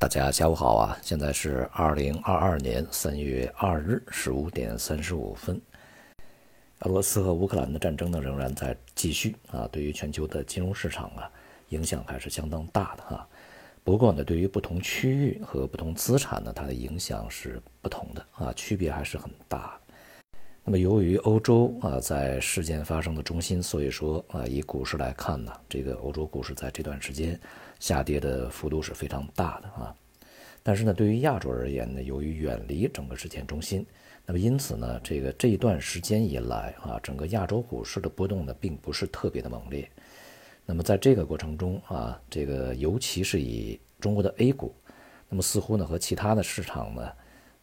大家下午好啊！现在是二零二二年三月二日十五点三十五分。俄罗斯和乌克兰的战争呢，仍然在继续啊，对于全球的金融市场啊，影响还是相当大的哈。不过呢，对于不同区域和不同资产呢，它的影响是不同的啊，区别还是很大。那么，由于欧洲啊在事件发生的中心，所以说啊，以股市来看呢，这个欧洲股市在这段时间下跌的幅度是非常大的啊。但是呢，对于亚洲而言呢，由于远离整个事件中心。那么因此呢，这个这一段时间以来啊，整个亚洲股市的波动呢，并不是特别的猛烈。那么在这个过程中啊，这个尤其是以中国的 A 股，那么似乎呢和其他的市场呢，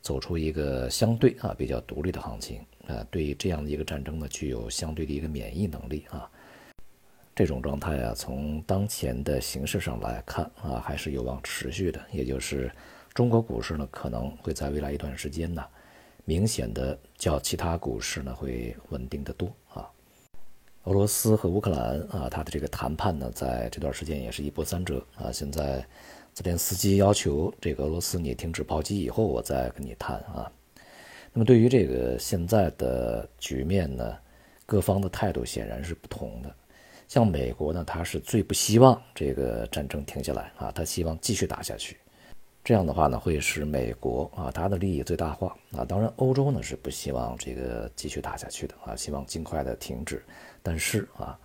走出一个相对啊比较独立的行情啊，对这样的一个战争呢，具有相对的一个免疫能力啊。这种状态啊，从当前的形势上来看啊，还是有望持续的。也就是中国股市呢，可能会在未来一段时间呢。明显的较其他股市呢会稳定的多啊。俄罗斯和乌克兰啊，它的这个谈判呢，在这段时间也是一波三折啊。现在泽连斯基要求这个俄罗斯你停止炮击以后，我再跟你谈啊。那么对于这个现在的局面呢，各方的态度显然是不同的。像美国呢，他是最不希望这个战争停下来啊，他希望继续打下去。这样的话呢，会使美国啊，他的利益最大化啊。当然，欧洲呢是不希望这个继续打下去的啊，希望尽快的停止。但是啊，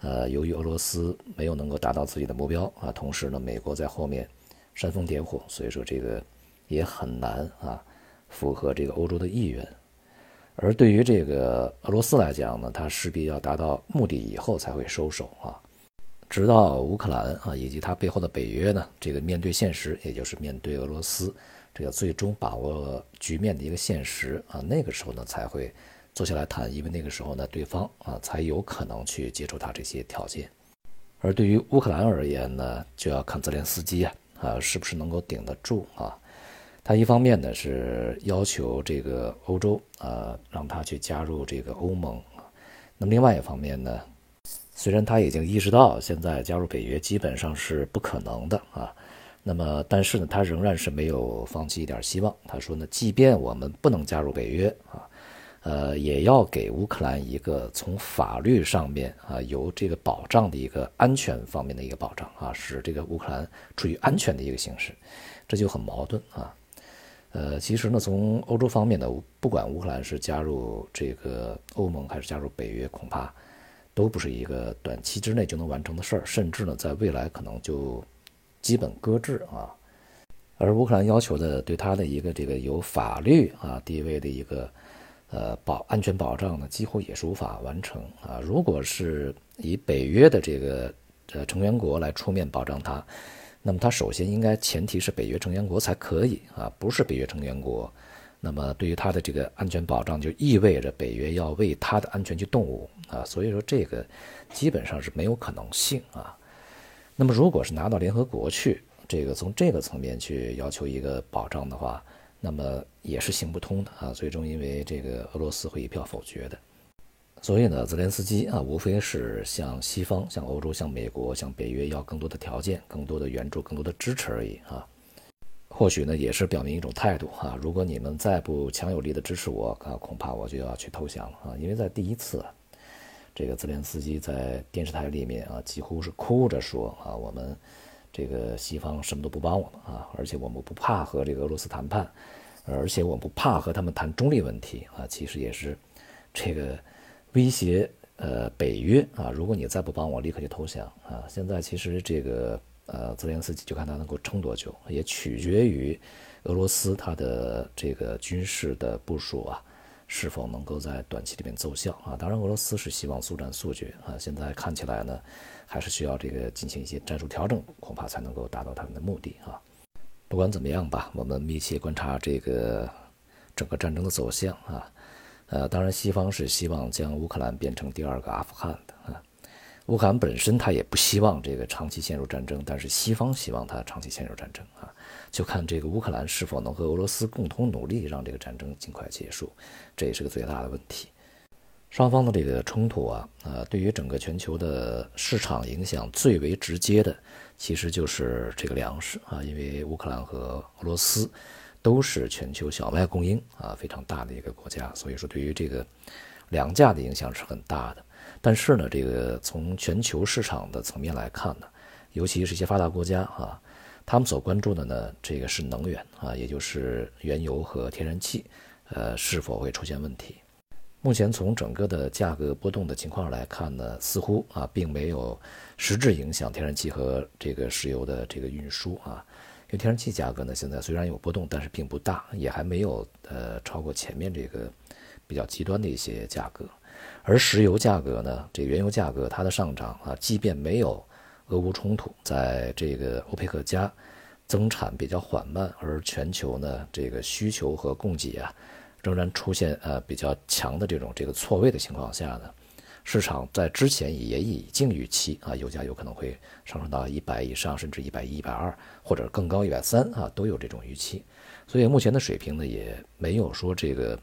呃，由于俄罗斯没有能够达到自己的目标啊，同时呢，美国在后面煽风点火，所以说这个也很难啊，符合这个欧洲的意愿。而对于这个俄罗斯来讲呢，它势必要达到目的以后才会收手啊。直到乌克兰啊，以及它背后的北约呢，这个面对现实，也就是面对俄罗斯这个最终把握局面的一个现实啊，那个时候呢才会坐下来谈，因为那个时候呢，对方啊才有可能去接受他这些条件。而对于乌克兰而言呢，就要看泽连斯基啊啊是不是能够顶得住啊。他一方面呢是要求这个欧洲啊让他去加入这个欧盟，那么另外一方面呢。虽然他已经意识到现在加入北约基本上是不可能的啊，那么但是呢，他仍然是没有放弃一点希望。他说呢，即便我们不能加入北约啊，呃，也要给乌克兰一个从法律上面啊有这个保障的一个安全方面的一个保障啊，使这个乌克兰处于安全的一个形势，这就很矛盾啊。呃，其实呢，从欧洲方面呢，不管乌克兰是加入这个欧盟还是加入北约，恐怕。都不是一个短期之内就能完成的事儿，甚至呢，在未来可能就基本搁置啊。而乌克兰要求的对他的一个这个有法律啊地位的一个呃保安全保障呢，几乎也是无法完成啊。如果是以北约的这个呃成员国来出面保障他，那么他首先应该前提是北约成员国才可以啊，不是北约成员国。那么，对于他的这个安全保障，就意味着北约要为他的安全去动武啊，所以说这个基本上是没有可能性啊。那么，如果是拿到联合国去，这个从这个层面去要求一个保障的话，那么也是行不通的啊。最终，因为这个俄罗斯会一票否决的，所以呢，泽连斯基啊，无非是向西方、向欧洲、向美国、向北约要更多的条件、更多的援助、更多的支持而已啊。或许呢，也是表明一种态度啊。如果你们再不强有力的支持我啊，恐怕我就要去投降了啊。因为在第一次，这个泽连斯基在电视台里面啊，几乎是哭着说啊，我们这个西方什么都不帮我们啊，而且我们不怕和这个俄罗斯谈判，而且我们不怕和他们谈中立问题啊。其实也是这个威胁呃北约啊，如果你再不帮我，立刻就投降啊。现在其实这个。呃，泽连斯基就看他能够撑多久，也取决于俄罗斯他的这个军事的部署啊，是否能够在短期里面奏效啊。当然，俄罗斯是希望速战速决啊。现在看起来呢，还是需要这个进行一些战术调整，恐怕才能够达到他们的目的啊。不管怎么样吧，我们密切观察这个整个战争的走向啊。呃，当然，西方是希望将乌克兰变成第二个阿富汗的啊。乌克兰本身他也不希望这个长期陷入战争，但是西方希望他长期陷入战争啊，就看这个乌克兰是否能和俄罗斯共同努力让这个战争尽快结束，这也是个最大的问题。双方的这个冲突啊，呃，对于整个全球的市场影响最为直接的，其实就是这个粮食啊，因为乌克兰和俄罗斯都是全球小麦供应啊非常大的一个国家，所以说对于这个粮价的影响是很大的。但是呢，这个从全球市场的层面来看呢，尤其是一些发达国家啊，他们所关注的呢，这个是能源啊，也就是原油和天然气，呃，是否会出现问题？目前从整个的价格波动的情况来看呢，似乎啊，并没有实质影响天然气和这个石油的这个运输啊。因为天然气价格呢，现在虽然有波动，但是并不大，也还没有呃超过前面这个比较极端的一些价格。而石油价格呢，这原油价格它的上涨啊，即便没有俄乌冲突，在这个欧佩克加增产比较缓慢，而全球呢这个需求和供给啊仍然出现呃比较强的这种这个错位的情况下呢，市场在之前也已经预期啊油价有可能会上升到一百以上，甚至一百一、一百二或者更高一百三啊都有这种预期，所以目前的水平呢也没有说这个。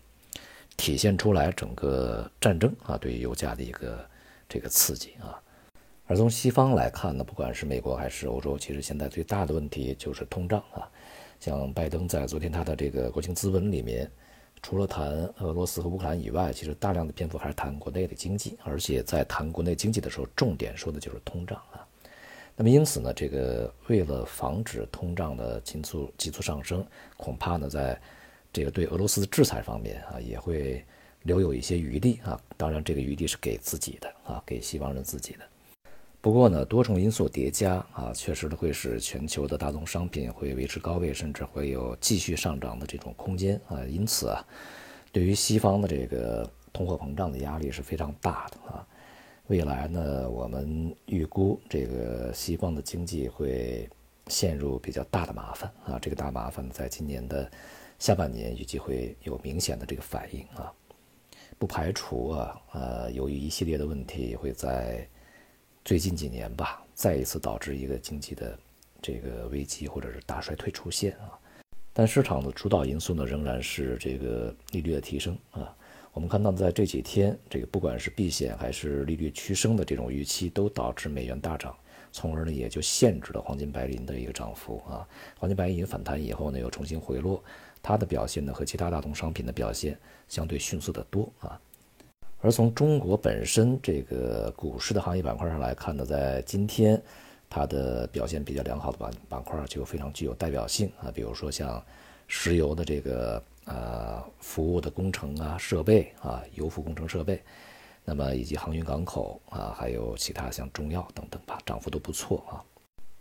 体现出来整个战争啊对于油价的一个这个刺激啊，而从西方来看呢，不管是美国还是欧洲，其实现在最大的问题就是通胀啊。像拜登在昨天他的这个国情咨文里面，除了谈俄罗斯和乌克兰以外，其实大量的篇幅还是谈国内的经济，而且在谈国内经济的时候，重点说的就是通胀啊。那么因此呢，这个为了防止通胀的急速急速上升，恐怕呢在。这个对俄罗斯的制裁方面啊，也会留有一些余地啊。当然，这个余地是给自己的啊，给西方人自己的。不过呢，多重因素叠加啊，确实会使全球的大宗商品会维持高位，甚至会有继续上涨的这种空间啊。因此啊，对于西方的这个通货膨胀的压力是非常大的啊。未来呢，我们预估这个西方的经济会陷入比较大的麻烦啊。这个大麻烦在今年的。下半年预计会有明显的这个反应啊，不排除啊，呃，由于一系列的问题，会在最近几年吧，再一次导致一个经济的这个危机或者是大衰退出现啊。但市场的主导因素呢，仍然是这个利率的提升啊。我们看到在这几天，这个不管是避险还是利率趋升的这种预期，都导致美元大涨。从而呢，也就限制了黄金白银的一个涨幅啊。黄金白银反弹以后呢，又重新回落，它的表现呢和其他大宗商品的表现相对迅速的多啊。而从中国本身这个股市的行业板块上来看呢，在今天它的表现比较良好的板板块就非常具有代表性啊。比如说像石油的这个呃服务的工程啊、设备啊、油服工程设备。那么以及航运港口啊，还有其他像中药等等吧，涨幅都不错啊。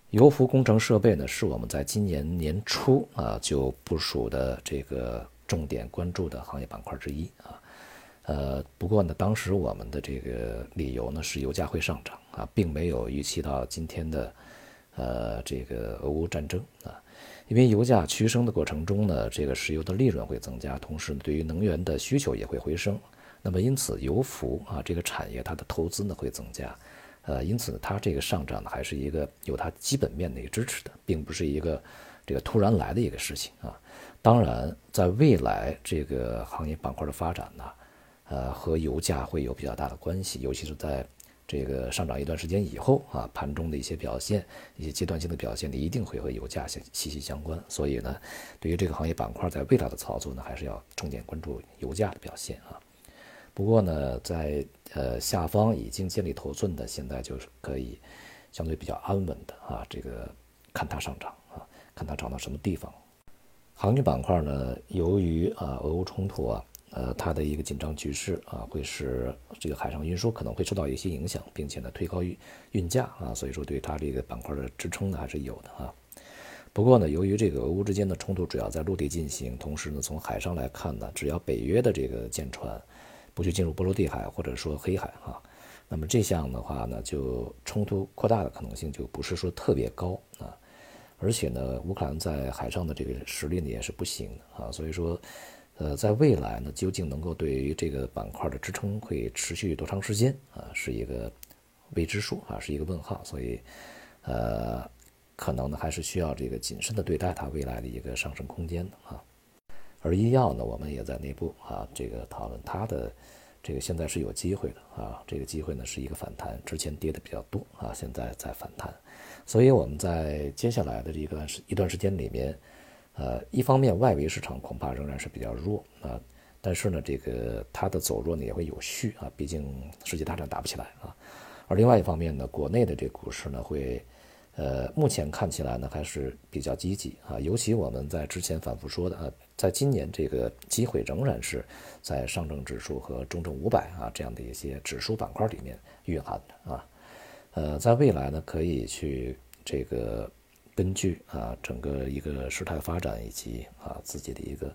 油服工程设备呢，是我们在今年年初啊就部署的这个重点关注的行业板块之一啊。呃，不过呢，当时我们的这个理由呢是油价会上涨啊，并没有预期到今天的呃这个俄乌战争啊。因为油价趋升的过程中呢，这个石油的利润会增加，同时对于能源的需求也会回升。那么因此，油服啊这个产业它的投资呢会增加，呃，因此它这个上涨呢还是一个有它基本面的一个支持的，并不是一个这个突然来的一个事情啊。当然，在未来这个行业板块的发展呢，呃，和油价会有比较大的关系，尤其是在这个上涨一段时间以后啊，盘中的一些表现，一些阶段性的表现呢，一定会和油价相息息相关。所以呢，对于这个行业板块在未来的操作呢，还是要重点关注油价的表现啊。不过呢，在呃下方已经建立头寸的，现在就是可以相对比较安稳的啊，这个看它上涨啊，看它涨到什么地方。航运板块呢，由于啊俄乌冲突啊，呃它的一个紧张局势啊，会使这个海上运输可能会受到一些影响，并且呢推高运运价啊，所以说对它这个板块的支撑呢还是有的啊。不过呢，由于这个俄乌之间的冲突主要在陆地进行，同时呢从海上来看呢，只要北约的这个舰船。不去进入波罗的海或者说黑海啊，那么这项的话呢，就冲突扩大的可能性就不是说特别高啊，而且呢，乌克兰在海上的这个实力呢也是不行的啊，所以说，呃，在未来呢，究竟能够对于这个板块的支撑会持续多长时间？啊，是一个未知数啊，是一个问号，所以，呃，可能呢还是需要这个谨慎的对待它未来的一个上升空间的啊。而医药呢，我们也在内部啊，这个讨论它的这个现在是有机会的啊，这个机会呢是一个反弹，之前跌的比较多啊，现在在反弹，所以我们在接下来的这一段时一段时间里面，呃，一方面外围市场恐怕仍然是比较弱啊，但是呢，这个它的走弱呢也会有序啊，毕竟世界大战打不起来啊，而另外一方面呢，国内的这股市呢会。呃，目前看起来呢还是比较积极啊，尤其我们在之前反复说的啊，在今年这个机会仍然是在上证指数和中证五百啊这样的一些指数板块里面蕴含的啊。呃，在未来呢，可以去这个根据啊整个一个事态发展以及啊自己的一个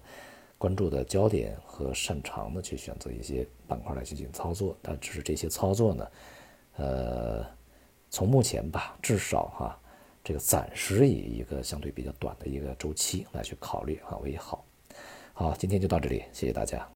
关注的焦点和擅长的去选择一些板块来进行操作，但只是这些操作呢，呃。从目前吧，至少哈，这个暂时以一个相对比较短的一个周期来去考虑啊为好。好，今天就到这里，谢谢大家。